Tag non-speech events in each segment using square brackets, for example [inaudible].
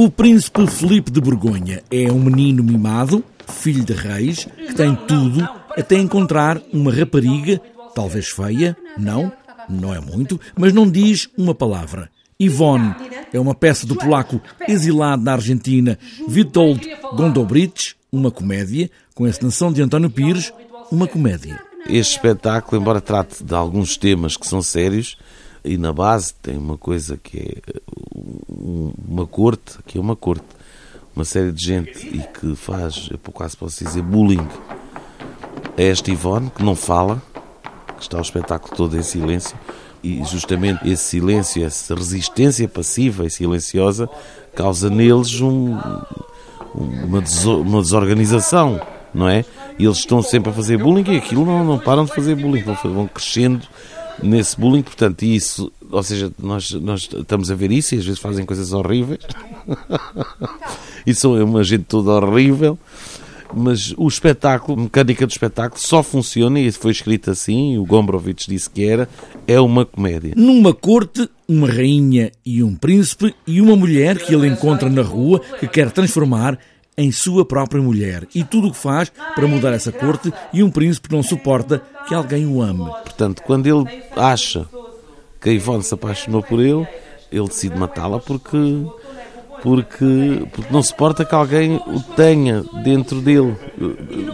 O príncipe Felipe de Borgonha é um menino mimado, filho de reis, que tem tudo até encontrar uma rapariga, talvez feia, não, não é muito, mas não diz uma palavra. Ivone é uma peça do polaco exilado na Argentina Witold Gondobrich, uma comédia, com a encenação de António Pires, uma comédia. Este espetáculo, embora trate de alguns temas que são sérios, e na base tem uma coisa que é uma corte, que é uma corte, uma série de gente e que faz, eu quase posso dizer, bullying a esta Ivone, que não fala, que está o espetáculo todo em silêncio, e justamente esse silêncio, essa resistência passiva e silenciosa, causa neles um, uma, uma desorganização, não é? E eles estão sempre a fazer bullying e aquilo não, não param de fazer bullying, vão, vão crescendo nesse bullying, portanto, isso, ou seja, nós, nós estamos a ver isso e às vezes fazem coisas horríveis. [laughs] isso é uma gente toda horrível. Mas o espetáculo, a mecânica do espetáculo, só funciona, e foi escrito assim, o Gombrowicz disse que era, é uma comédia. Numa corte, uma rainha e um príncipe, e uma mulher que ele encontra na rua, que quer transformar em sua própria mulher e tudo o que faz para mudar essa corte e um príncipe não suporta que alguém o ame. Portanto, quando ele acha que a Ivone se apaixonou por ele, ele decide matá-la porque, porque, porque não suporta que alguém o tenha dentro dele.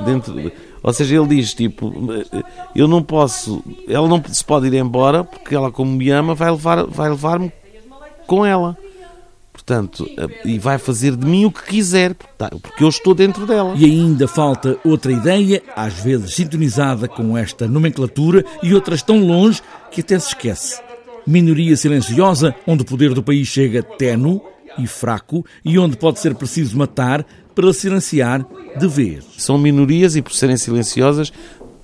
Dentro, ou seja, ele diz tipo, eu não posso, ela não se pode ir embora porque ela como me ama vai levar vai levar-me com ela. Portanto, eh, e vai fazer de mim o que quiser, tá, porque eu estou dentro dela. E ainda falta outra ideia, às vezes sintonizada com esta nomenclatura e outras tão longe que até se esquece. Minoria silenciosa, onde o poder do país chega ténue e fraco e onde pode ser preciso matar para silenciar de vez. São minorias e por serem silenciosas,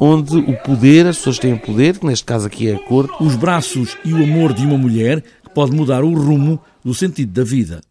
onde o poder, as pessoas têm poder, que neste caso aqui é a corte. Os braços e o amor de uma mulher que pode mudar o rumo do sentido da vida.